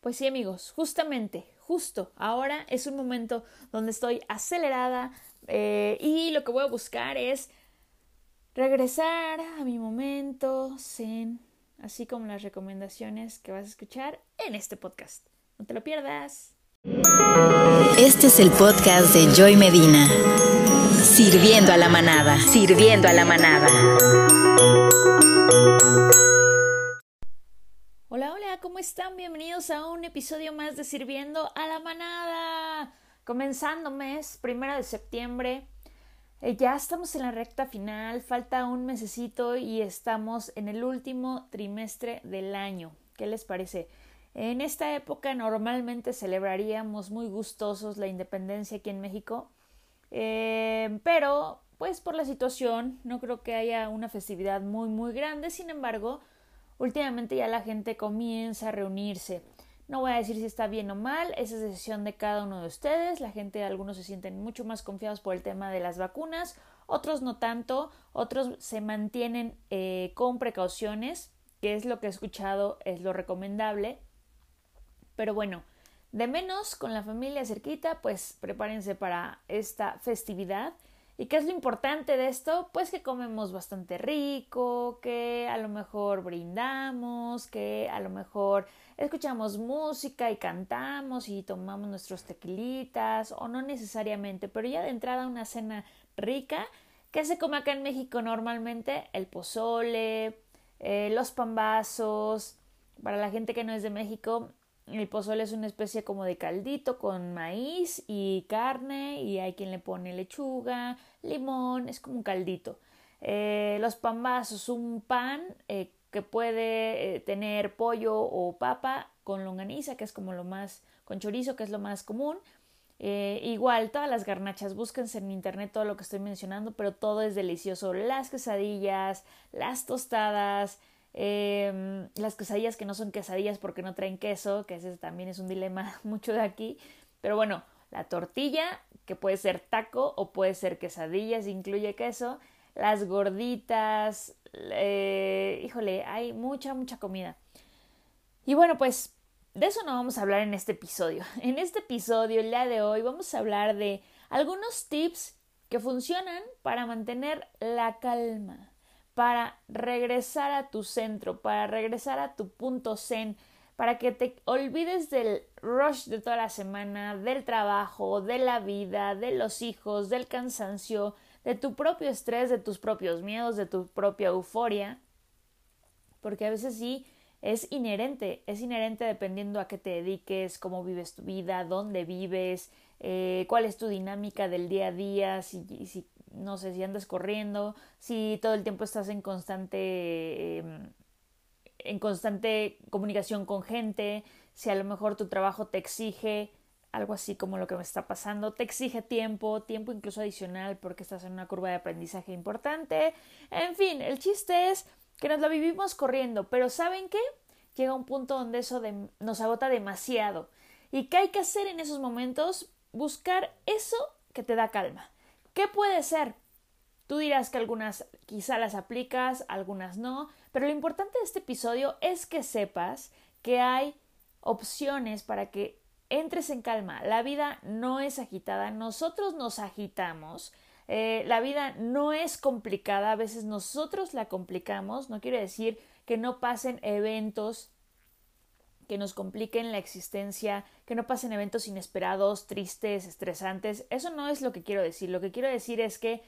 Pues sí amigos, justamente, justo ahora es un momento donde estoy acelerada eh, y lo que voy a buscar es regresar a mi momento zen, así como las recomendaciones que vas a escuchar en este podcast. No te lo pierdas. Este es el podcast de Joy Medina. Sirviendo a la manada, sirviendo a la manada. ¿Cómo están? Bienvenidos a un episodio más de Sirviendo a la manada. Comenzando mes, primero de septiembre. Eh, ya estamos en la recta final, falta un mesecito y estamos en el último trimestre del año. ¿Qué les parece? En esta época normalmente celebraríamos muy gustosos la independencia aquí en México, eh, pero pues por la situación no creo que haya una festividad muy muy grande, sin embargo, últimamente ya la gente comienza a reunirse. No voy a decir si está bien o mal, esa es decisión de cada uno de ustedes. La gente, algunos se sienten mucho más confiados por el tema de las vacunas, otros no tanto, otros se mantienen eh, con precauciones, que es lo que he escuchado, es lo recomendable. Pero bueno, de menos con la familia cerquita, pues prepárense para esta festividad. ¿Y qué es lo importante de esto? Pues que comemos bastante rico, que a lo mejor brindamos, que a lo mejor escuchamos música y cantamos y tomamos nuestros tequilitas, o no necesariamente, pero ya de entrada una cena rica. ¿Qué se come acá en México normalmente? El pozole, eh, los pambazos. Para la gente que no es de México, el pozole es una especie como de caldito con maíz y carne y hay quien le pone lechuga, limón, es como un caldito. Eh, los pambazos, un pan eh, que puede eh, tener pollo o papa con longaniza, que es como lo más, con chorizo, que es lo más común. igual, todas las garnachas, búsquense en internet todo lo que estoy mencionando, pero todo es delicioso. Las quesadillas, las tostadas, eh, las quesadillas que no son quesadillas porque no traen queso, que ese también es un dilema mucho de aquí. Pero bueno, la tortilla, que puede ser taco o puede ser quesadilla si incluye queso. Las gorditas, eh, híjole, hay mucha, mucha comida. Y bueno, pues de eso no vamos a hablar en este episodio. En este episodio, el día de hoy, vamos a hablar de algunos tips que funcionan para mantener la calma para regresar a tu centro, para regresar a tu punto zen, para que te olvides del rush de toda la semana, del trabajo, de la vida, de los hijos, del cansancio, de tu propio estrés, de tus propios miedos, de tu propia euforia, porque a veces sí es inherente, es inherente dependiendo a qué te dediques, cómo vives tu vida, dónde vives, eh, cuál es tu dinámica del día a día, si, si no sé si andas corriendo, si todo el tiempo estás en constante em, en constante comunicación con gente, si a lo mejor tu trabajo te exige algo así como lo que me está pasando, te exige tiempo, tiempo incluso adicional porque estás en una curva de aprendizaje importante. En fin, el chiste es que nos lo vivimos corriendo, pero ¿saben qué? Llega un punto donde eso nos agota demasiado. ¿Y qué hay que hacer en esos momentos? Buscar eso que te da calma. ¿Qué puede ser? Tú dirás que algunas quizá las aplicas, algunas no, pero lo importante de este episodio es que sepas que hay opciones para que entres en calma. La vida no es agitada, nosotros nos agitamos. Eh, la vida no es complicada, a veces nosotros la complicamos, no quiere decir que no pasen eventos que nos compliquen la existencia, que no pasen eventos inesperados, tristes, estresantes. Eso no es lo que quiero decir. Lo que quiero decir es que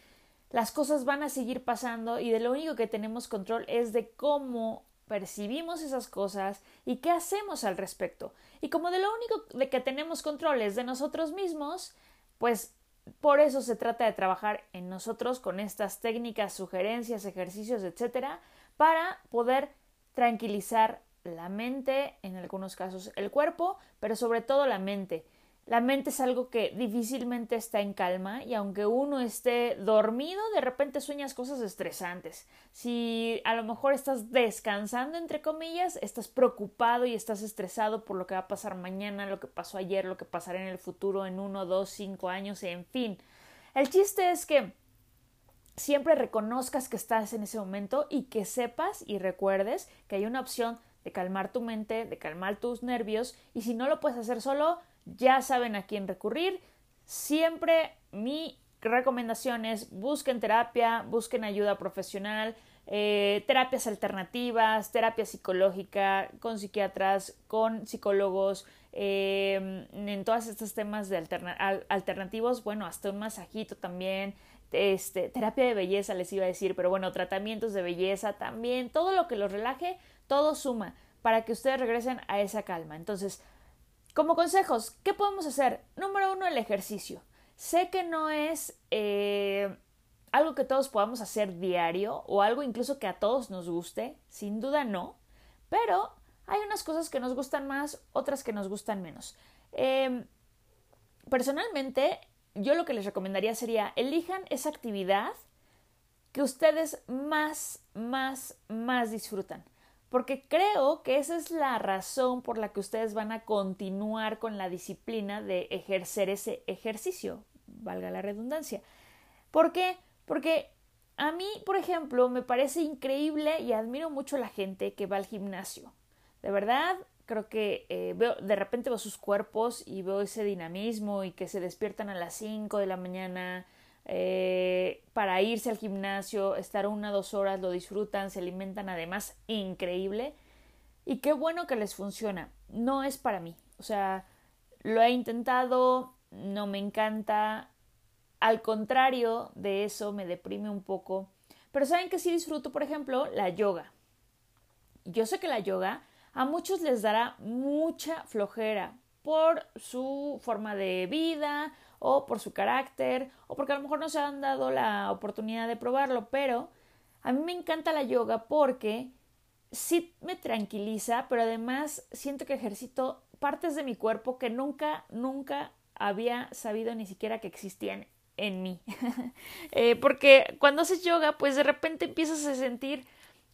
las cosas van a seguir pasando y de lo único que tenemos control es de cómo percibimos esas cosas y qué hacemos al respecto. Y como de lo único de que tenemos control es de nosotros mismos, pues por eso se trata de trabajar en nosotros con estas técnicas, sugerencias, ejercicios, etcétera, para poder tranquilizar la mente, en algunos casos el cuerpo, pero sobre todo la mente. La mente es algo que difícilmente está en calma y aunque uno esté dormido, de repente sueñas cosas estresantes. Si a lo mejor estás descansando, entre comillas, estás preocupado y estás estresado por lo que va a pasar mañana, lo que pasó ayer, lo que pasará en el futuro, en uno, dos, cinco años, en fin. El chiste es que siempre reconozcas que estás en ese momento y que sepas y recuerdes que hay una opción de calmar tu mente, de calmar tus nervios y si no lo puedes hacer solo, ya saben a quién recurrir. Siempre mi recomendación es busquen terapia, busquen ayuda profesional, eh, terapias alternativas, terapia psicológica, con psiquiatras, con psicólogos, eh, en todos estos temas de alternativos, bueno, hasta un masajito también, este, terapia de belleza les iba a decir, pero bueno, tratamientos de belleza también, todo lo que los relaje, todo suma para que ustedes regresen a esa calma. Entonces, como consejos, ¿qué podemos hacer? Número uno, el ejercicio. Sé que no es eh, algo que todos podamos hacer diario o algo incluso que a todos nos guste, sin duda no, pero hay unas cosas que nos gustan más, otras que nos gustan menos. Em, personalmente, yo lo que les recomendaría sería elijan esa actividad que ustedes más, más, más disfrutan. Porque creo que esa es la razón por la que ustedes van a continuar con la disciplina de ejercer ese ejercicio, valga la redundancia. ¿Por qué? Porque a mí, por ejemplo, me parece increíble y admiro mucho a la gente que va al gimnasio. De verdad, creo que eh, veo, de repente veo sus cuerpos y veo ese dinamismo y que se despiertan a las 5 de la mañana eh, para irse al gimnasio, estar una o dos horas, lo disfrutan, se alimentan además increíble. Y qué bueno que les funciona. No es para mí. O sea, lo he intentado, no me encanta. Al contrario de eso, me deprime un poco. Pero saben que sí disfruto, por ejemplo, la yoga. Yo sé que la yoga a muchos les dará mucha flojera por su forma de vida o por su carácter o porque a lo mejor no se han dado la oportunidad de probarlo, pero a mí me encanta la yoga porque sí me tranquiliza, pero además siento que ejercito partes de mi cuerpo que nunca, nunca había sabido ni siquiera que existían en mí. Eh, porque cuando haces yoga, pues de repente empiezas a sentir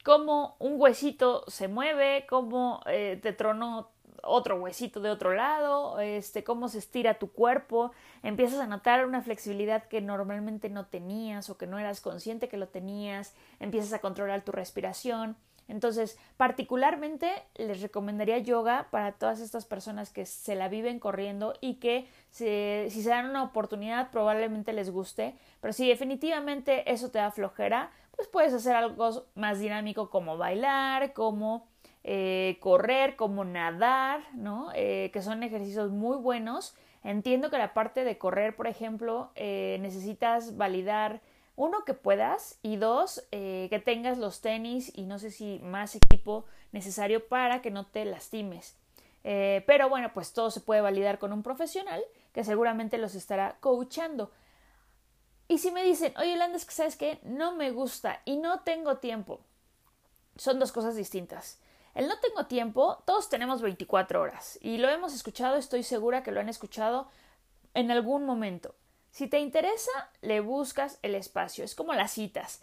cómo un huesito se mueve, cómo eh, te tronó otro huesito de otro lado, este, cómo se estira tu cuerpo, empiezas a notar una flexibilidad que normalmente no tenías o que no eras consciente que lo tenías, empiezas a controlar tu respiración. Entonces, particularmente les recomendaría yoga para todas estas personas que se la viven corriendo y que si se dan una oportunidad probablemente les guste, pero si definitivamente eso te da flojera, pues puedes hacer algo más dinámico como bailar, como eh, correr, como nadar, ¿no? Eh, que son ejercicios muy buenos. Entiendo que la parte de correr, por ejemplo, eh, necesitas validar uno que puedas y dos que tengas los tenis y no sé si más equipo necesario para que no te lastimes. pero bueno, pues todo se puede validar con un profesional que seguramente los estará coachando. Y si me dicen, oye, que sabes que no me gusta y no tengo tiempo, son dos cosas distintas. El no tengo tiempo, todos tenemos 24 horas y lo hemos escuchado, estoy segura que lo han escuchado en algún momento. Si te interesa, le buscas el espacio, es como las citas.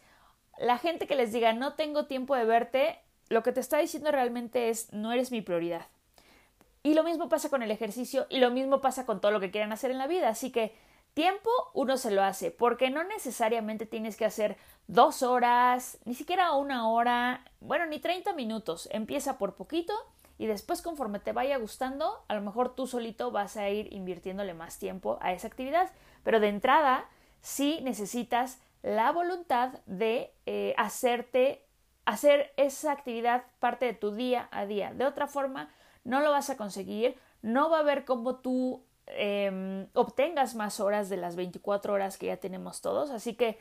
La gente que les diga no tengo tiempo de verte, lo que te está diciendo realmente es no eres mi prioridad. Y lo mismo pasa con el ejercicio y lo mismo pasa con todo lo que quieran hacer en la vida. Así que Tiempo uno se lo hace, porque no necesariamente tienes que hacer dos horas, ni siquiera una hora, bueno, ni 30 minutos. Empieza por poquito y después conforme te vaya gustando, a lo mejor tú solito vas a ir invirtiéndole más tiempo a esa actividad. Pero de entrada, sí necesitas la voluntad de eh, hacerte, hacer esa actividad parte de tu día a día. De otra forma, no lo vas a conseguir, no va a haber como tú Em, obtengas más horas de las 24 horas que ya tenemos todos. Así que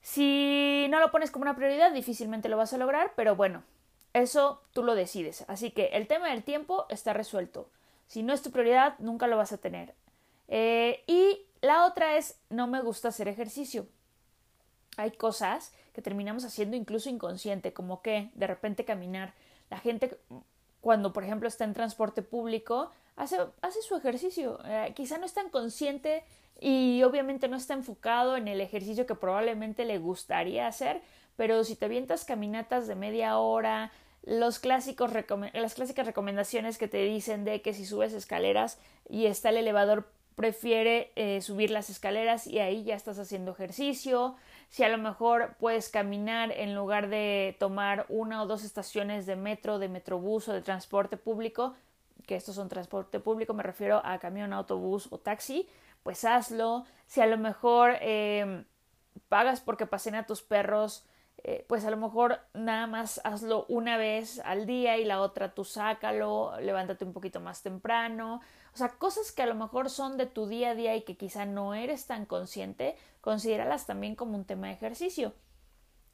si no lo pones como una prioridad, difícilmente lo vas a lograr, pero bueno, eso tú lo decides. Así que el tema del tiempo está resuelto. Si no es tu prioridad, nunca lo vas a tener. Eh, y la otra es, no me gusta hacer ejercicio. Hay cosas que terminamos haciendo incluso inconsciente, como que de repente caminar. La gente cuando, por ejemplo, está en transporte público, hace, su ejercicio. Eh, quizá no es tan consciente y obviamente no está enfocado en el ejercicio que probablemente le gustaría hacer, pero si te avientas caminatas de media hora, los clásicos las clásicas recomendaciones que te dicen de que si subes escaleras y está el elevador prefiere eh, subir las escaleras y ahí ya estás haciendo ejercicio si a lo mejor puedes caminar en lugar de tomar una o dos estaciones de metro, de metrobús o de transporte público, que estos son transporte público, me refiero a camión, autobús o taxi, pues hazlo. Si a lo mejor eh, pagas porque pasen a tus perros, eh, pues a lo mejor nada más hazlo una vez al día y la otra tú sácalo, levántate un poquito más temprano. O sea, cosas que a lo mejor son de tu día a día y que quizá no eres tan consciente, considéralas también como un tema de ejercicio.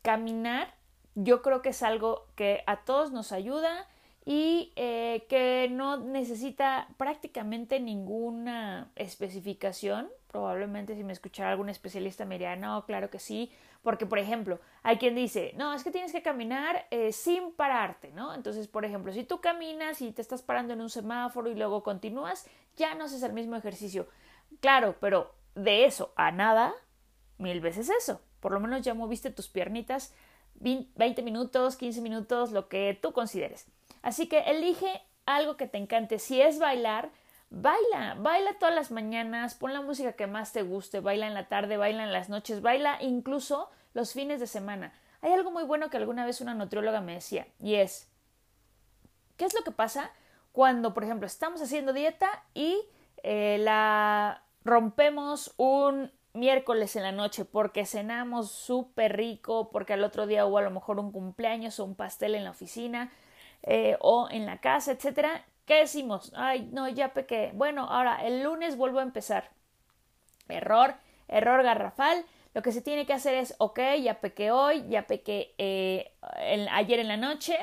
Caminar, yo creo que es algo que a todos nos ayuda y eh, que no necesita prácticamente ninguna especificación. Probablemente si me escuchara algún especialista me diría, no, claro que sí, porque por ejemplo, hay quien dice, no, es que tienes que caminar eh, sin pararte, ¿no? Entonces, por ejemplo, si tú caminas y te estás parando en un semáforo y luego continúas, ya no haces el mismo ejercicio. Claro, pero de eso a nada, mil veces eso. Por lo menos ya moviste tus piernitas 20 minutos, 15 minutos, lo que tú consideres. Así que elige algo que te encante. Si es bailar, baila, baila todas las mañanas, pon la música que más te guste, baila en la tarde, baila en las noches, baila incluso los fines de semana. Hay algo muy bueno que alguna vez una nutrióloga me decía, y es, ¿qué es lo que pasa cuando, por ejemplo, estamos haciendo dieta y eh, la rompemos un miércoles en la noche porque cenamos súper rico, porque al otro día hubo a lo mejor un cumpleaños o un pastel en la oficina, eh, o en la casa, etcétera, ¿qué decimos? Ay, no, ya pequé. Bueno, ahora el lunes vuelvo a empezar. Error, error garrafal. Lo que se tiene que hacer es, ok, ya pequé hoy, ya pequé eh, ayer en la noche,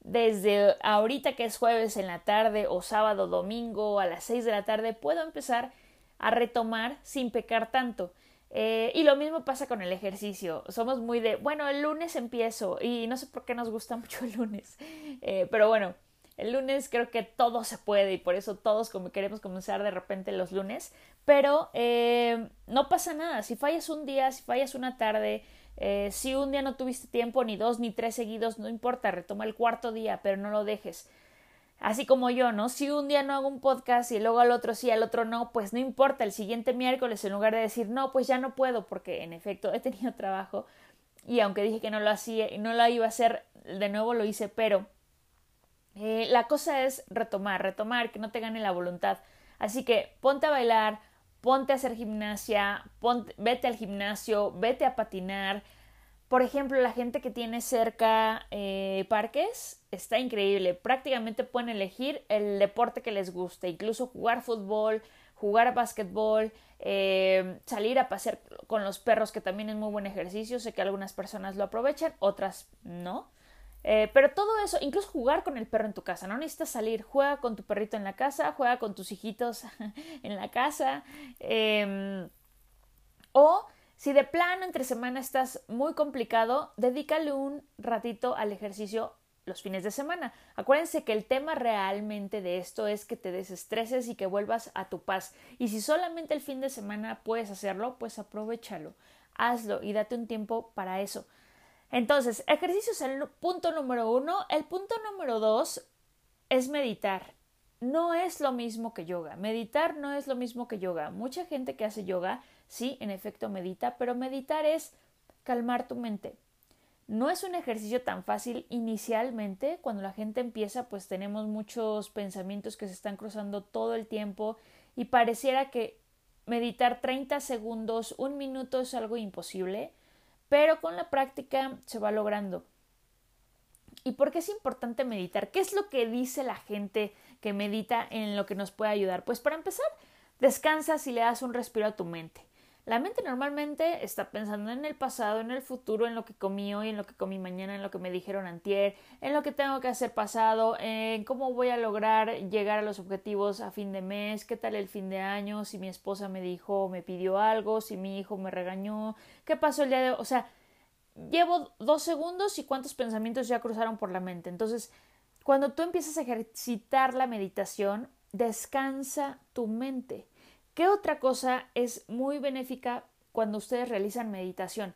desde ahorita que es jueves en la tarde o sábado, domingo a las seis de la tarde, puedo empezar a retomar sin pecar tanto. Eh, y lo mismo pasa con el ejercicio. Somos muy de, bueno, el lunes empiezo y no sé por qué nos gusta mucho el lunes. Eh, pero bueno, el lunes creo que todo se puede y por eso todos como queremos comenzar de repente los lunes. Pero eh, no pasa nada. Si fallas un día, si fallas una tarde, si un día no tuviste tiempo, ni dos ni tres seguidos, no importa, retoma el cuarto día, pero no lo dejes así como yo, ¿no? Si un día no hago un podcast y luego al otro sí, al otro no, pues no importa, el siguiente miércoles en lugar de decir, no, pues ya no puedo, porque en efecto he tenido trabajo y aunque dije que no lo hacía y no lo iba a hacer, de nuevo lo hice, pero eh, la cosa es retomar, retomar, que no te gane la voluntad. Así que ponte a bailar, ponte a hacer gimnasia, ponte, vete al gimnasio, vete a patinar, por ejemplo, la gente que tiene cerca eh, parques está increíble. Prácticamente pueden elegir el deporte que les guste, incluso jugar fútbol, jugar básquetbol, eh, salir a pasear con los perros, que también es muy buen ejercicio. Sé que algunas personas lo aprovechan, otras no. Eh, pero todo eso, incluso jugar con el perro en tu casa, no necesitas salir, juega con tu perrito en la casa, juega con tus hijitos en la casa. Em, o si de plano entre semana estás muy complicado, dedícale un ratito al ejercicio los fines de semana. Acuérdense que el tema realmente de esto es que te desestreses y que vuelvas a tu paz. Y si solamente el fin de semana puedes hacerlo, pues aprovechalo, hazlo y date un tiempo para eso. Entonces, ejercicio es el punto número uno. El punto número dos es meditar. No es lo mismo que yoga. Meditar no es lo mismo que yoga. Mucha gente que hace yoga Sí, en efecto medita, pero meditar es calmar tu mente. No es un ejercicio tan fácil inicialmente. Cuando la gente empieza, pues tenemos muchos pensamientos que se están cruzando todo el tiempo y pareciera que meditar 30 segundos, un minuto es algo imposible, pero con la práctica se va logrando. ¿Y por qué es importante meditar? ¿Qué es lo que dice la gente que medita en lo que nos puede ayudar? Pues para empezar, descansas y le das un respiro a tu mente. La mente normalmente está pensando en el pasado, en el futuro, en lo que comí hoy, en lo que comí mañana, en lo que me dijeron antier, en lo que tengo que hacer pasado, en cómo voy a lograr llegar a los objetivos a fin de mes, qué tal el fin de año, si mi esposa me dijo, me pidió algo, si mi hijo me regañó, qué pasó el día de... O sea, llevo dos segundos y cuántos pensamientos ya cruzaron por la mente. Entonces, cuando tú empiezas a ejercitar la meditación, descansa tu mente ¿Qué otra cosa es muy benéfica cuando ustedes realizan meditación?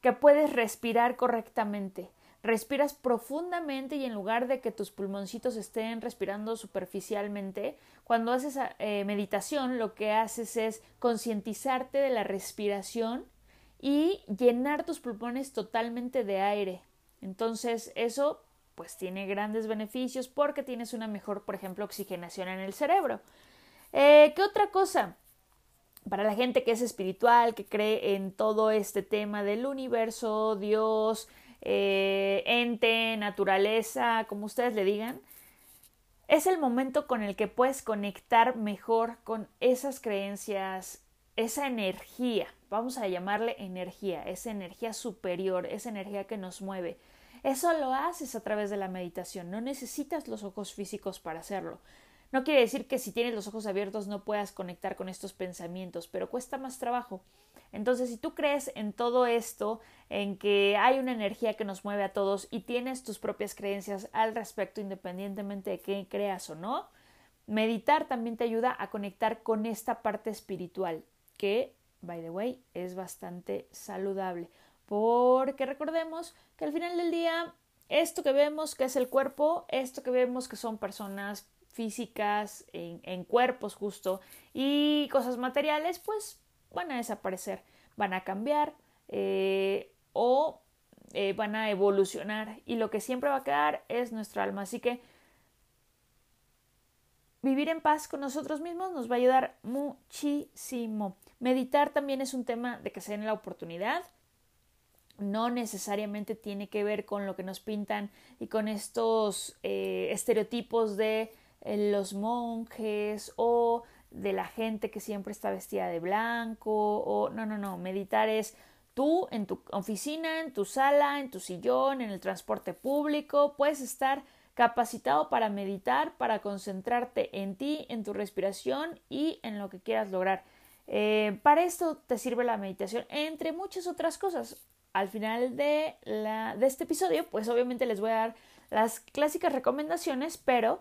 Que puedes respirar correctamente. Respiras profundamente y en lugar de que tus pulmoncitos estén respirando superficialmente, cuando haces eh, meditación lo que haces es concientizarte de la respiración y llenar tus pulmones totalmente de aire. Entonces eso pues tiene grandes beneficios porque tienes una mejor, por ejemplo, oxigenación en el cerebro. Eh, ¿Qué otra cosa? Para la gente que es espiritual, que cree en todo este tema del universo, Dios, eh, ente, naturaleza, como ustedes le digan, es el momento con el que puedes conectar mejor con esas creencias, esa energía, vamos a llamarle energía, esa energía superior, esa energía que nos mueve. Eso lo haces a través de la meditación, no necesitas los ojos físicos para hacerlo. No quiere decir que si tienes los ojos abiertos no puedas conectar con estos pensamientos, pero cuesta más trabajo. Entonces, si tú crees en todo esto, en que hay una energía que nos mueve a todos y tienes tus propias creencias al respecto, independientemente de qué creas o no, meditar también te ayuda a conectar con esta parte espiritual, que, by the way, es bastante saludable. Porque recordemos que al final del día, esto que vemos que es el cuerpo, esto que vemos que son personas físicas, en, cuerpos justo, y cosas materiales, pues van a desaparecer, van a cambiar eh, o eh, van a evolucionar y lo que siempre va a quedar es nuestro alma. Así que vivir en paz con nosotros mismos nos va a ayudar muchísimo. Meditar también es un tema de que se den la oportunidad. No necesariamente tiene que ver con lo que nos pintan y con estos eh, estereotipos de los monjes o de la gente que siempre está vestida de blanco o no, no, no, meditar es tú en tu oficina, en tu sala, en tu sillón, en el transporte público, puedes estar capacitado para meditar, para concentrarte en ti, en tu respiración y en lo que quieras lograr. Eh, para esto te sirve la meditación, entre muchas otras cosas. Al final de, la, de este episodio, pues obviamente les voy a dar las clásicas recomendaciones, pero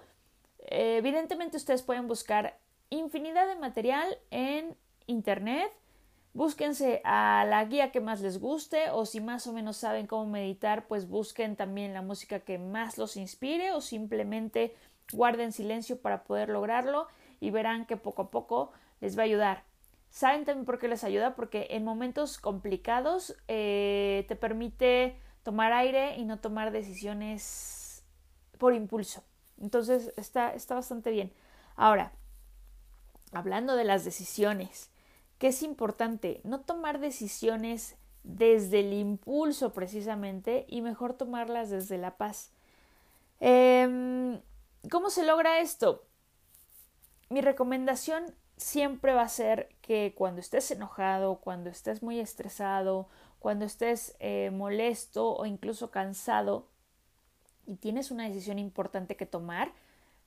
evidentemente ustedes pueden buscar infinidad de material en Internet. Búsquense a la guía que más les guste o si más o menos saben cómo meditar, pues busquen también la música que más los inspire o simplemente guarden silencio para poder lograrlo y verán que poco a poco les va a ayudar. ¿Saben también por qué les ayuda? Porque en momentos complicados eh, te permite tomar aire y no tomar decisiones por impulso. Entonces está, está bastante bien. Ahora, hablando de las decisiones, que es importante no tomar decisiones desde el impulso precisamente y mejor tomarlas desde la paz. Em, ¿Cómo se logra esto? Mi recomendación siempre va a ser que cuando estés enojado, cuando estés muy estresado, cuando estés eh, molesto o incluso cansado y tienes una decisión importante que tomar,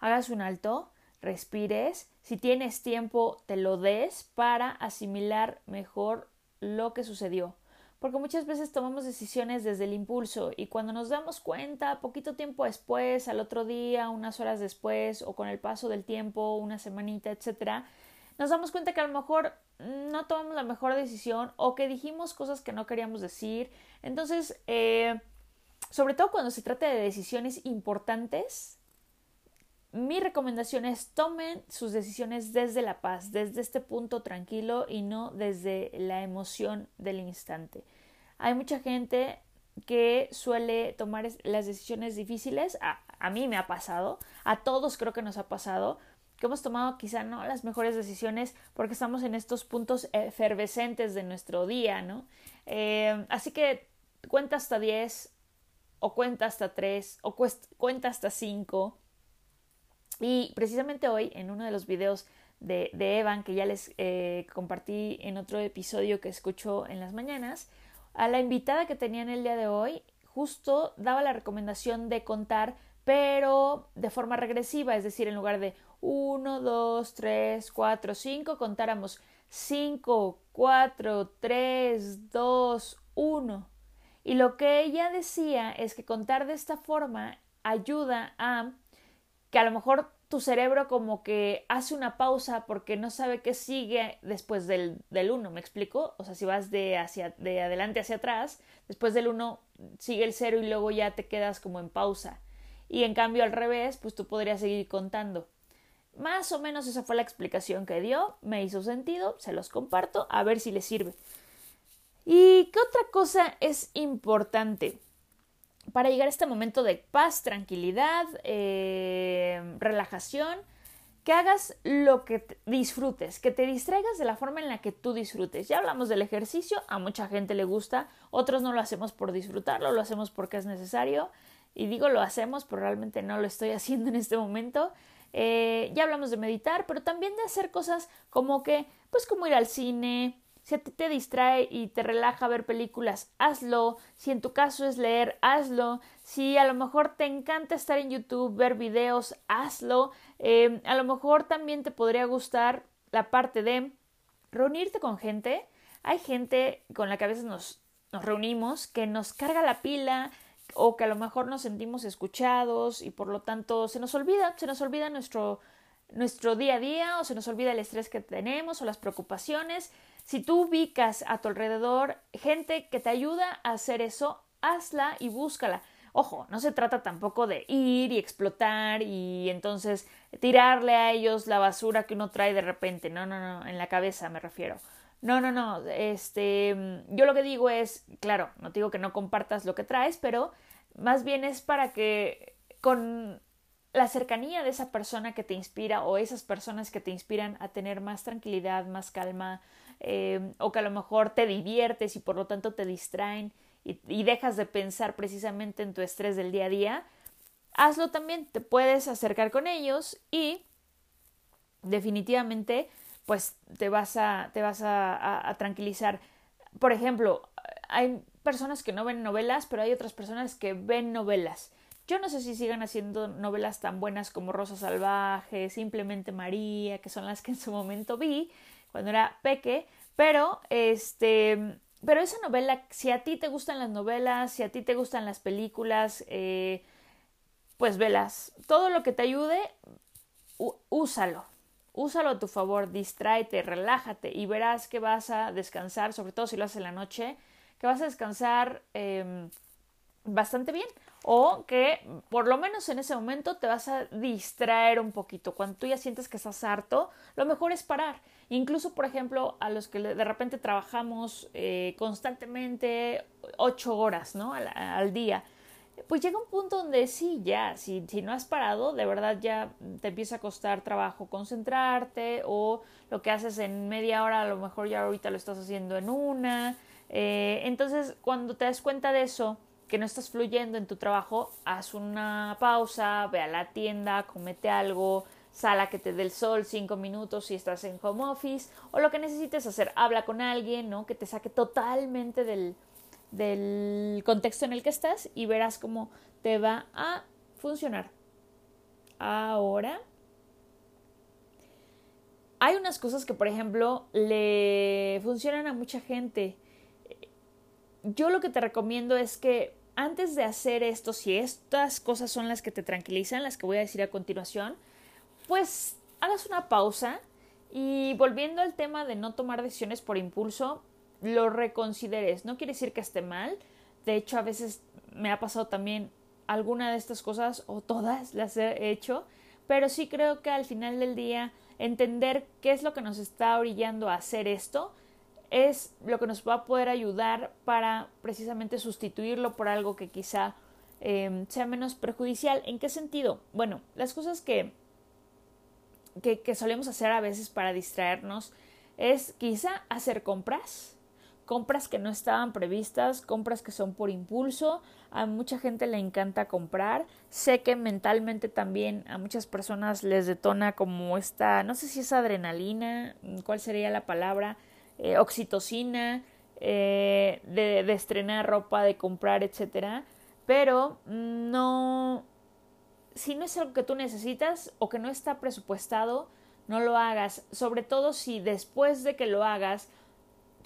hagas un alto, respires, si tienes tiempo te lo des para asimilar mejor lo que sucedió. Porque muchas veces tomamos decisiones desde el impulso y cuando nos damos cuenta, poquito tiempo después, al otro día, unas horas después o con el paso del tiempo, una semanita, etcétera, nos damos cuenta que a lo mejor no tomamos la mejor decisión o que dijimos cosas que no queríamos decir. Entonces, eh, sobre todo cuando se trata de decisiones importantes, mi recomendación es tomen sus decisiones desde la paz, desde este punto tranquilo y no desde la emoción del instante. Hay mucha gente que suele tomar las decisiones difíciles, a, mí me ha pasado, a todos creo que nos ha pasado, que hemos tomado quizá no las mejores decisiones porque estamos en estos puntos efervescentes de nuestro día, ¿no? Eh, así que cuenta hasta 10 o cuenta hasta 3 o cuenta hasta 5 y precisamente hoy, en uno de los videos de, Evan, que ya les eh, compartí en otro episodio que escucho en las mañanas, a la invitada que tenía en el día de hoy, justo daba la recomendación de contar, pero de forma regresiva, es decir, en lugar de 1, 2, 3, 4, 5, contáramos 5, 4, 3, 2, 1. Y lo que ella decía es que contar de esta forma ayuda a que a lo mejor tu cerebro como que hace una pausa porque no sabe qué sigue después del, del 1, ¿me explico? O sea, si vas de, hacia, de adelante hacia atrás, después del 1 sigue el 0 y luego ya te quedas como en pausa. Y en cambio al revés, pues tú podrías seguir contando. Más o menos esa fue la explicación que dio, me hizo sentido, se los comparto, a ver si les sirve. ¿Y qué otra cosa es importante? Para llegar a este momento de paz, tranquilidad, eh, relajación, que hagas lo que disfrutes, que te distraigas de la forma en la que tú disfrutes. Ya hablamos del ejercicio, a mucha gente le gusta, otros no lo hacemos por disfrutarlo, lo hacemos porque es necesario. Y digo lo hacemos, pero realmente no lo estoy haciendo en este momento. Eh, ya hablamos de meditar, pero también de hacer cosas como que, pues como ir al cine, si a ti te distrae y te relaja ver películas, hazlo. Si en tu caso es leer, hazlo. Si a lo mejor te encanta estar en YouTube, ver videos, hazlo. Eh, a lo mejor también te podría gustar la parte de reunirte con gente. Hay gente con la que a veces nos reunimos que nos carga la pila o que a lo mejor nos sentimos escuchados y por lo tanto se nos olvida, se nos olvida nuestro, nuestro día a día o se nos olvida el estrés que tenemos o las preocupaciones si tú ubicas a tu alrededor gente que te ayuda a hacer eso, hazla y búscala. Ojo, no se trata tampoco de ir y explotar y entonces tirarle a ellos la basura que uno trae de repente. No, no, no, en la cabeza me refiero. No, no, no. Este, yo lo que digo es, claro, no digo que no compartas lo que traes, pero más bien es para que con la cercanía de esa persona que te inspira o esas personas que te inspiran a tener más tranquilidad, más calma, eh, o que a lo mejor te diviertes y por lo tanto te distraen y, dejas de pensar precisamente en tu estrés del día a día, hazlo también, te puedes acercar con ellos y definitivamente pues te vas a, te vas a, tranquilizar. Por ejemplo, hay personas que no ven novelas, pero hay otras personas que ven novelas. Yo no sé si sigan haciendo novelas tan buenas como Rosa Salvaje, Simplemente María, que son las que en su momento vi, cuando era peque, pero este, pero esa novela, si a ti te gustan las novelas, si a ti te gustan las películas, eh, pues velas. Todo lo que te ayude, úsalo. Úsalo a tu favor, distráete, relájate y verás que vas a descansar, sobre todo si lo haces en la noche, que vas a descansar em, bastante bien o que por lo menos en ese momento te vas a distraer un poquito. Cuando tú ya sientes que estás harto, lo mejor es parar. Incluso, por ejemplo, a los que de repente trabajamos eh, constantemente ocho horas ¿no? al, día, pues llega un punto donde sí, ya, si, si no has parado, de verdad ya te empieza a costar trabajo concentrarte o lo que haces en media hora, a lo mejor ya ahorita lo estás haciendo en una. Eh, entonces, cuando te das cuenta de eso, que no estás fluyendo en tu trabajo, haz una pausa, ve a la tienda, comete algo, sala que te dé el sol cinco minutos si estás en home office o lo que necesites hacer, habla con alguien, ¿no? Que te saque totalmente del, del contexto en el que estás y verás cómo te va a funcionar. Ahora, hay unas cosas que, por ejemplo, le funcionan a mucha gente yo lo que te recomiendo es que antes de hacer esto, si estas cosas son las que te tranquilizan, las que voy a decir a continuación, pues hagas una pausa y volviendo al tema de no tomar decisiones por impulso, lo reconsideres. No quiere decir que esté mal. De hecho, a veces me ha pasado también alguna de estas cosas o todas las he hecho, pero sí creo que al final del día entender qué es lo que nos está orillando a hacer esto es lo que nos va a poder ayudar para precisamente sustituirlo por algo que quizá em, sea menos perjudicial. ¿En qué sentido? Bueno, las cosas que, que, que solemos hacer a veces para distraernos es quizá hacer compras, compras que no estaban previstas, compras que son por impulso. A mucha gente le encanta comprar. Sé que mentalmente también a muchas personas les detona como esta, no sé si es adrenalina, cuál sería la palabra, eh, oxitocina, eh, de, de, estrenar ropa, de comprar, etcétera. Pero no, si no es algo que tú necesitas o que no está presupuestado, no lo hagas. Sobre todo si después de que lo hagas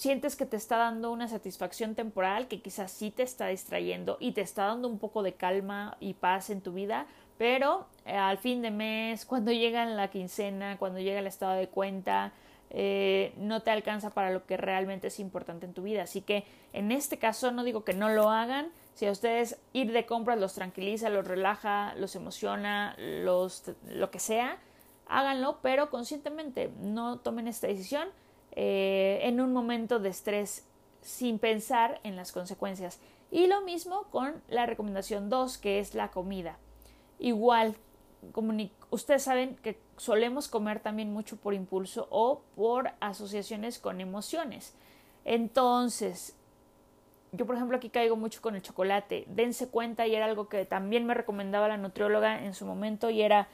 sientes que te está dando una satisfacción temporal, que quizás sí te está distrayendo y te está dando un poco de calma y paz en tu vida, pero eh, al fin de mes, cuando llega la quincena, cuando llega el estado de cuenta, eh, no te alcanza para lo que realmente es importante en tu vida. Así que en este caso no digo que no lo hagan. Si a ustedes ir de compras los tranquiliza, los relaja, los emociona, los, lo que sea, háganlo, pero conscientemente no tomen esta decisión eh, en un momento de estrés sin pensar en las consecuencias. Y lo mismo con la recomendación 2, que es la comida. Igual, ustedes saben que solemos comer también mucho por impulso o por asociaciones con emociones. Entonces, yo por ejemplo aquí caigo mucho con el chocolate. Dense cuenta y era algo que también me recomendaba la nutrióloga en su momento y era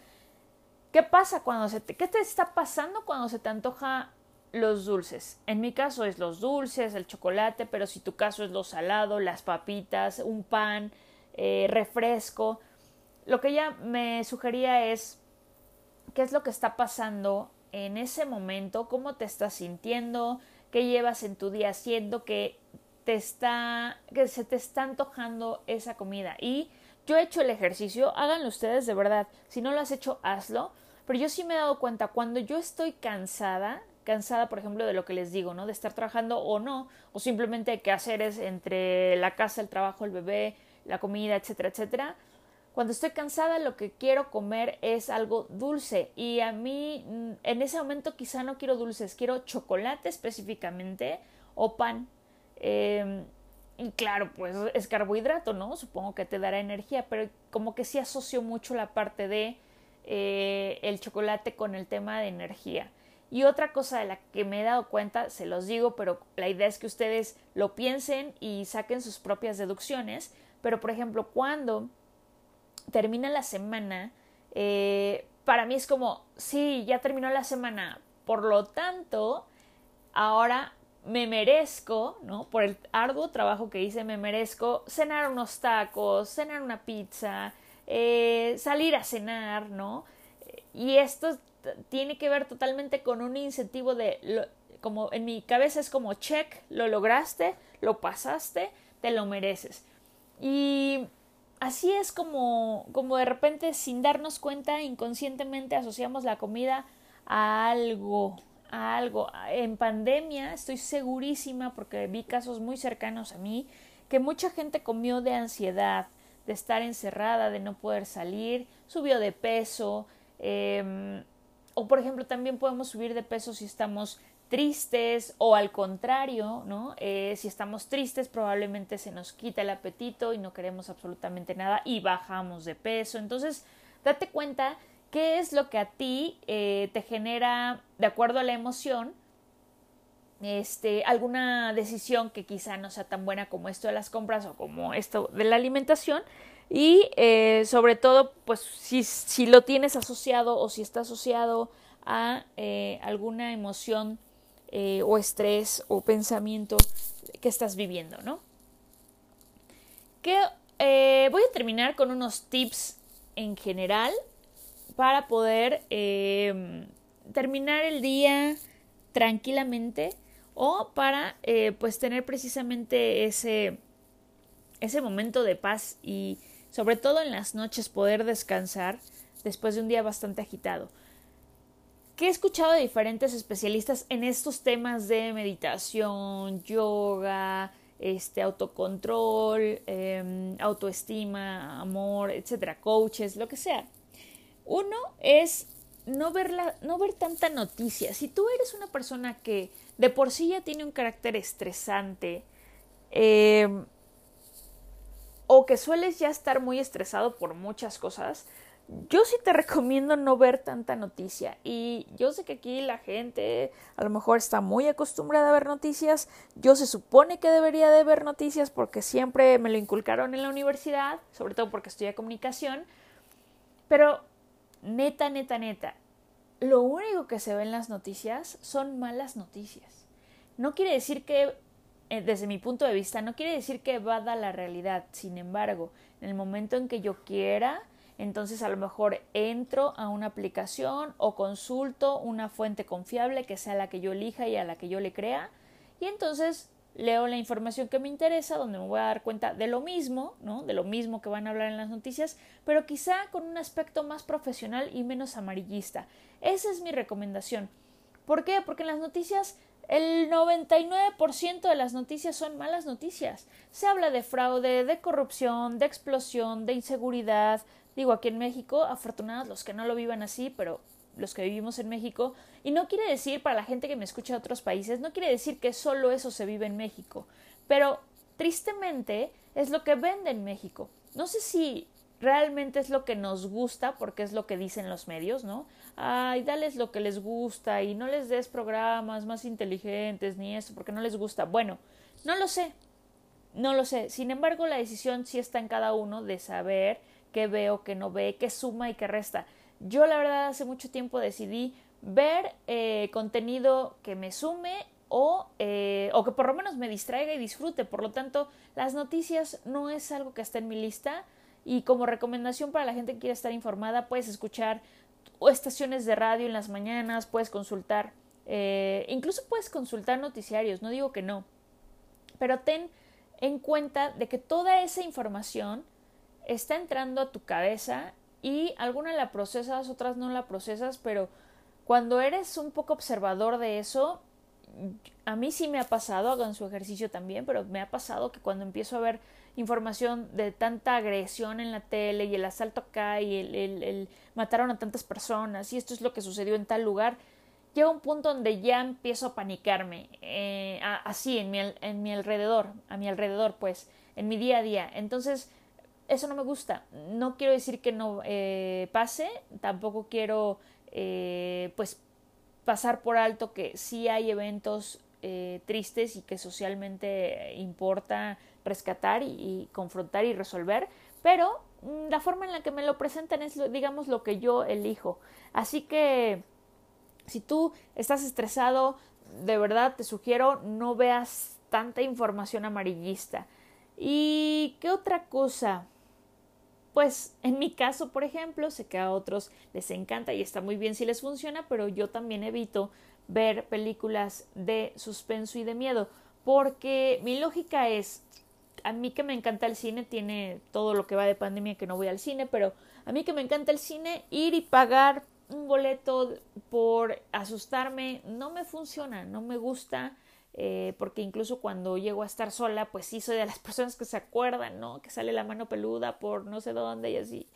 ¿qué pasa cuando se te, qué te está pasando cuando se te antoja los dulces? En mi caso es los dulces, el chocolate, pero si tu caso es lo salado, las papitas, un pan, eh, refresco. Lo que ella me sugería es qué es lo que está pasando en ese momento, cómo te estás sintiendo, qué llevas en tu día haciendo, que te está, que se te está antojando esa comida. Y yo he hecho el ejercicio, háganlo ustedes de verdad. Si no lo has hecho, hazlo. Pero yo sí me he dado cuenta, cuando yo estoy cansada, cansada, por ejemplo, de lo que les digo, ¿no? De estar trabajando o no, o simplemente que hacer es entre la casa, el trabajo, el bebé, la comida, etcétera, etcétera. Cuando estoy cansada, lo que quiero comer es algo dulce. Y a mí, mm, en ese momento, quizá no quiero dulces, quiero chocolate específicamente o pan. Em, y claro, pues es carbohidrato, ¿no? Supongo que te dará energía, pero como que sí asocio mucho la parte de eh, el chocolate con el tema de energía. Y otra cosa de la que me he dado cuenta, se los digo, pero la idea es que ustedes lo piensen y saquen sus propias deducciones. Pero, por ejemplo, cuando termina la semana, eh, para mí es como, sí, ya terminó la semana. Por lo tanto, ahora me merezco, ¿no? Por el arduo trabajo que hice, me merezco cenar unos tacos, cenar una pizza, eh, salir a cenar, ¿no? Y esto tiene que ver totalmente con un incentivo de, como en mi cabeza es como check, lo lograste, lo pasaste, te lo mereces. Y así es como, como de repente sin darnos cuenta inconscientemente asociamos la comida a algo, algo. En pandemia estoy segurísima, porque vi casos muy cercanos a mí, que mucha gente comió de ansiedad, de estar encerrada, de no poder salir, subió de peso. Em, o por ejemplo también podemos subir de peso si estamos tristes o al contrario, ¿no? Eh, si estamos tristes probablemente se nos quita el apetito y no queremos absolutamente nada y bajamos de peso. Entonces, date cuenta qué es lo que a ti eh, te genera, de acuerdo a la emoción, este, alguna decisión que quizá no sea tan buena como esto de las compras o como esto de la alimentación y eh, sobre todo pues si, si, lo tienes asociado o si está asociado a alguna emoción o estrés o pensamiento que estás viviendo, ¿no? Que voy a terminar con unos tips en general para poder em, terminar el día tranquilamente o para eh, pues tener precisamente ese ese momento de paz y sobre todo en las noches poder descansar después de un día bastante agitado. Que he escuchado de diferentes especialistas en estos temas de meditación, yoga, este autocontrol, em, autoestima, amor, etcétera, coaches, lo que sea. Uno es no ver, no ver tanta noticia. Si tú eres una persona que de por sí ya tiene un carácter estresante, em, o que sueles ya estar muy estresado por muchas cosas, yo sí te recomiendo no ver tanta noticia. Y yo sé que aquí la gente a lo mejor está muy acostumbrada a ver noticias. Yo se supone que debería de ver noticias porque siempre me lo inculcaron en la universidad, sobre todo porque estudié comunicación. Pero neta, neta, neta, lo único que se ve en las noticias son malas noticias. No quiere decir que, eh, desde mi punto de vista, no quiere decir que vada la realidad. Sin embargo, en el momento en que yo quiera, entonces a lo mejor entro a una aplicación o consulto una fuente confiable que sea la que yo elija y a la que yo le crea. Y entonces leo la información que me interesa, donde me voy a dar cuenta de lo mismo, ¿no? De lo mismo que van a hablar en las noticias, pero quizá con un aspecto más profesional y menos amarillista. Esa es mi recomendación. ¿Por qué? Porque en las noticias el 99% de las noticias son malas noticias. Se habla de fraude, de corrupción, de explosión, de inseguridad. Digo, aquí en México, afortunados los que no lo vivan así, pero los que vivimos en México. Y no quiere decir, para la gente que me escucha de otros países, no quiere decir que solo eso se vive en México. Pero tristemente es lo que vende en México. No sé si realmente es lo que nos gusta, porque es lo que dicen los medios, ¿no? Ay, dales lo que les gusta y no les des programas más inteligentes ni eso, porque no les gusta. Bueno, no lo sé, no lo sé. Sin embargo, la decisión sí está en cada uno de saber qué ve o qué no ve, qué suma y qué resta. Yo la verdad hace mucho tiempo decidí ver eh, contenido que me sume o, eh, o que por lo menos me distraiga y disfrute. Por lo tanto, las noticias no es algo que esté en mi lista y como recomendación para la gente que quiera estar informada, puedes escuchar estaciones de radio en las mañanas, puedes consultar, eh, incluso puedes consultar noticiarios, no digo que no, pero ten en cuenta de que toda esa información está entrando a tu cabeza y alguna la procesas, otras no la procesas, pero cuando eres un poco observador de eso, a mí sí me ha pasado, hagan su ejercicio también, pero me ha pasado que cuando empiezo a ver información de tanta agresión en la tele y el asalto acá y el, el, mataron a tantas personas y esto es lo que sucedió en tal lugar, llega un punto donde ya empiezo a panicarme, eh, así en mi, en mi alrededor, a mi alrededor pues, en mi día a día. Entonces, eso no me gusta. No quiero decir que no eh, pase, tampoco quiero eh, pues pasar por alto que sí hay eventos eh, tristes y que socialmente importa rescatar y, confrontar y resolver, pero mm, la forma en la que me lo presentan es, digamos, lo que yo elijo. Así que si tú estás estresado, de verdad te sugiero no veas tanta información amarillista. ¿Y qué otra cosa? Pues en mi caso, por ejemplo, sé que a otros les encanta y está muy bien si les funciona, pero yo también evito ver películas de suspenso y de miedo, porque mi lógica es, a mí que me encanta el cine, tiene todo lo que va de pandemia que no voy al cine, pero a mí que me encanta el cine, ir y pagar un boleto por asustarme no me funciona, no me gusta. Eh, porque incluso cuando llego a estar sola, pues sí soy de las personas que se acuerdan, ¿no? Que sale la mano peluda por no sé dónde y así,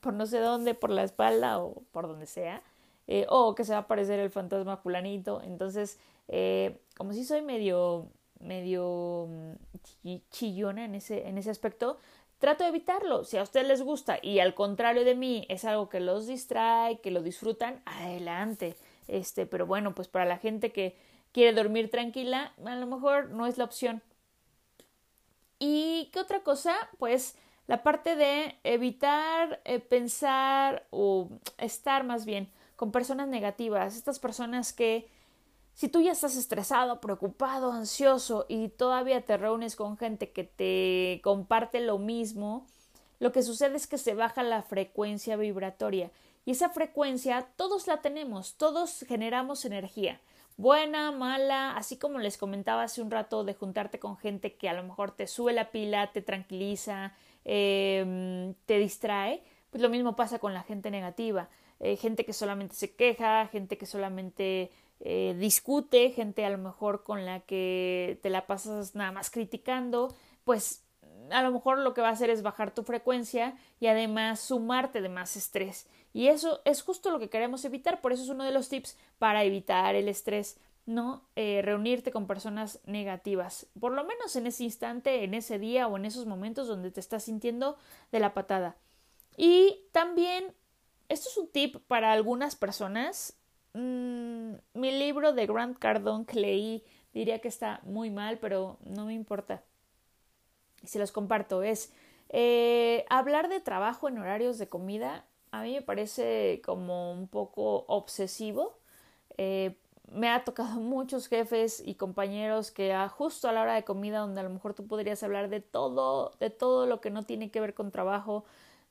por no sé dónde, por la espalda o por donde sea. Eh, o que se va a aparecer el fantasma fulanito. Entonces, eh, como si soy medio, medio mm, chillona en ese, en ese aspecto, trato de evitarlo. Si a ustedes les gusta y al contrario de mí es algo que los distrae, que lo disfrutan, adelante. Este, pero bueno, pues para la gente que quiere dormir tranquila, a lo mejor no es la opción. ¿Y qué otra cosa? Pues la parte de evitar eh, pensar o estar más bien con personas negativas, estas personas que si tú ya estás estresado, preocupado, ansioso y todavía te reúnes con gente que te comparte lo mismo, lo que sucede es que se baja la frecuencia vibratoria y esa frecuencia todos la tenemos, todos generamos energía, buena, mala, así como les comentaba hace un rato de juntarte con gente que a lo mejor te sube la pila, te tranquiliza, em, te distrae, pues lo mismo pasa con la gente negativa. Eh, gente que solamente se queja, gente que solamente eh, discute, gente a lo mejor con la que te la pasas nada más criticando, pues a lo mejor lo que va a hacer es bajar tu frecuencia y además sumarte de más estrés. Y eso es justo lo que queremos evitar, por eso es uno de los tips para evitar el estrés, no eh, reunirte con personas negativas, por lo menos en ese instante, en ese día o en esos momentos donde te estás sintiendo de la patada. Y también esto es un tip para algunas personas. Mm, mi libro de Grant Cardone que leí diría que está muy mal, pero no me importa. Y se los comparto. Es eh, hablar de trabajo en horarios de comida. A mí me parece como un poco obsesivo. Eh, me ha tocado muchos jefes y compañeros que a justo a la hora de comida donde a lo mejor tú podrías hablar de todo, de todo lo que no tiene que ver con trabajo,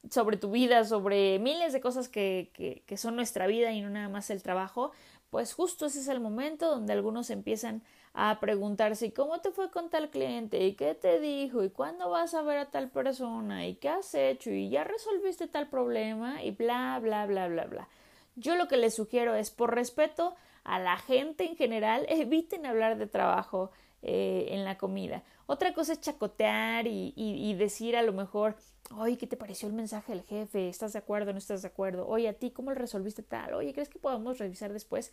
sobre tu vida, sobre miles de cosas que, que, que, son nuestra vida y no nada más el trabajo, pues justo ese es el momento donde algunos empiezan a preguntarse ¿y cómo te fue con tal cliente? ¿y qué te dijo? ¿y cuándo vas a ver a tal persona? ¿y qué has hecho? ¿y ya resolviste tal problema? y bla, bla, bla, bla, bla. Yo lo que les sugiero es por respeto a la gente en general, eviten hablar de trabajo. eh, en la comida. Otra cosa es chacotear y, y, decir a lo mejor, oye, ¿qué te pareció el mensaje del jefe? ¿Estás de acuerdo o no estás de acuerdo? Oye, a ti, ¿cómo lo resolviste tal? Oye, ¿crees que podamos revisar después?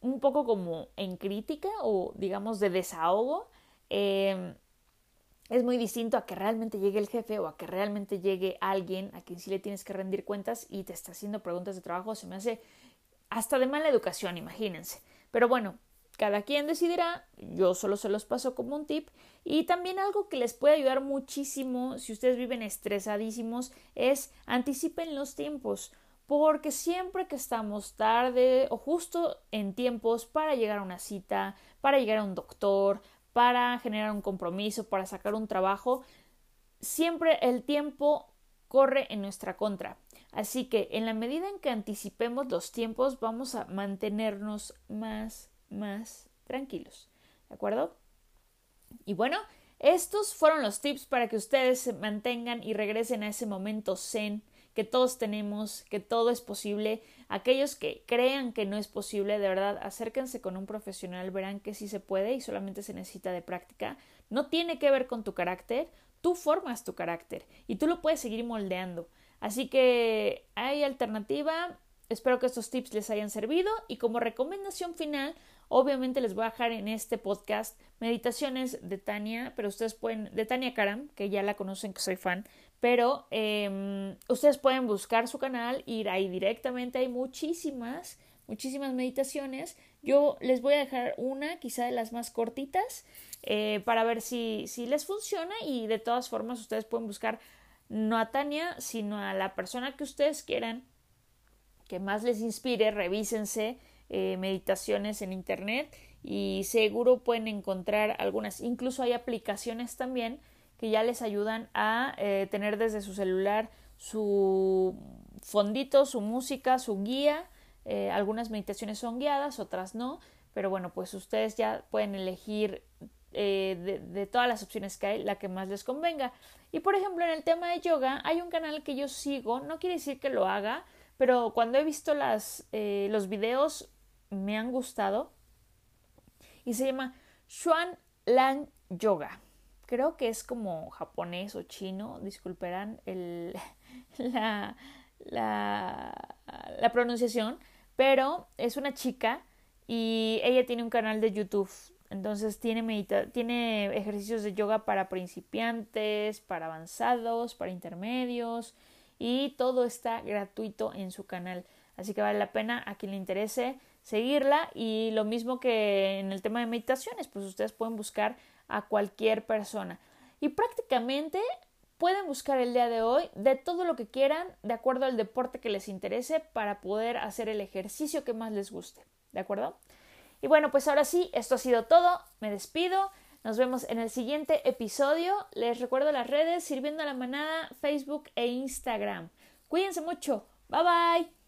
Un poco como en crítica o digamos de desahogo. Eh, es muy distinto a que realmente llegue el jefe o a que realmente llegue alguien a quien sí le tienes que rendir cuentas y te está haciendo preguntas de trabajo. Se me hace hasta de mala educación, imagínense. Pero bueno, cada quien decidirá, yo solo se los paso como un tip. Y también algo que les puede ayudar muchísimo si ustedes viven estresadísimos es anticipen los tiempos. Porque siempre que estamos tarde o justo en tiempos para llegar a una cita, para llegar a un doctor, para generar un compromiso, para sacar un trabajo, siempre el tiempo corre en nuestra contra. Así que en la medida en que anticipemos los tiempos, vamos a mantenernos más, más tranquilos. ¿De acuerdo? Y bueno, estos fueron los tips para que ustedes se mantengan y regresen a ese momento zen que todos tenemos, que todo es posible. Aquellos que crean que no es posible, de verdad, acérquense con un profesional, verán que sí se puede y solamente se necesita de práctica. No tiene que ver con tu carácter, tú formas tu carácter y tú lo puedes seguir moldeando. Así que hay alternativa. Espero que estos tips les hayan servido y como recomendación final, obviamente les voy a dejar en este podcast meditaciones de Tania, pero ustedes pueden, de Tania Karam, que ya la conocen, que soy fan, pero em, ustedes pueden buscar su canal, ir ahí directamente, hay muchísimas, muchísimas meditaciones. Yo les voy a dejar una, quizá de las más cortitas, eh, para ver si, si les funciona y de todas formas ustedes pueden buscar no a Tania, sino a la persona que ustedes quieran, que más les inspire, revísense eh, meditaciones en internet y seguro pueden encontrar algunas, incluso hay aplicaciones también que ya les ayudan a eh, tener desde su celular su fondito, su música, su guía. Eh, algunas meditaciones son guiadas, otras no, pero bueno, pues ustedes ya pueden elegir eh, de, todas las opciones que hay la que más les convenga. Y por ejemplo, en el tema de yoga, hay un canal que yo sigo, no quiere decir que lo haga, pero cuando he visto las, los videos me han gustado y se llama Xuan Lang Yoga creo que es como japonés o chino, disculparán el, la, la, la pronunciación, pero es una chica y ella tiene un canal de YouTube. Entonces tiene, medita tiene ejercicios de yoga para principiantes, para avanzados, para intermedios y todo está gratuito en su canal. Así que vale la pena a quien le interese seguirla y lo mismo que en el tema de meditaciones, pues ustedes pueden buscar a cualquier persona. Y prácticamente pueden buscar el día de hoy de todo lo que quieran, de acuerdo al deporte que les interese, para poder hacer el ejercicio que más les guste. ¿De acuerdo? Y bueno, pues ahora sí, esto ha sido todo. Me despido. Nos vemos en el siguiente episodio. Les recuerdo las redes Sirviendo a la Manada, Facebook e Instagram. Cuídense mucho. Bye bye.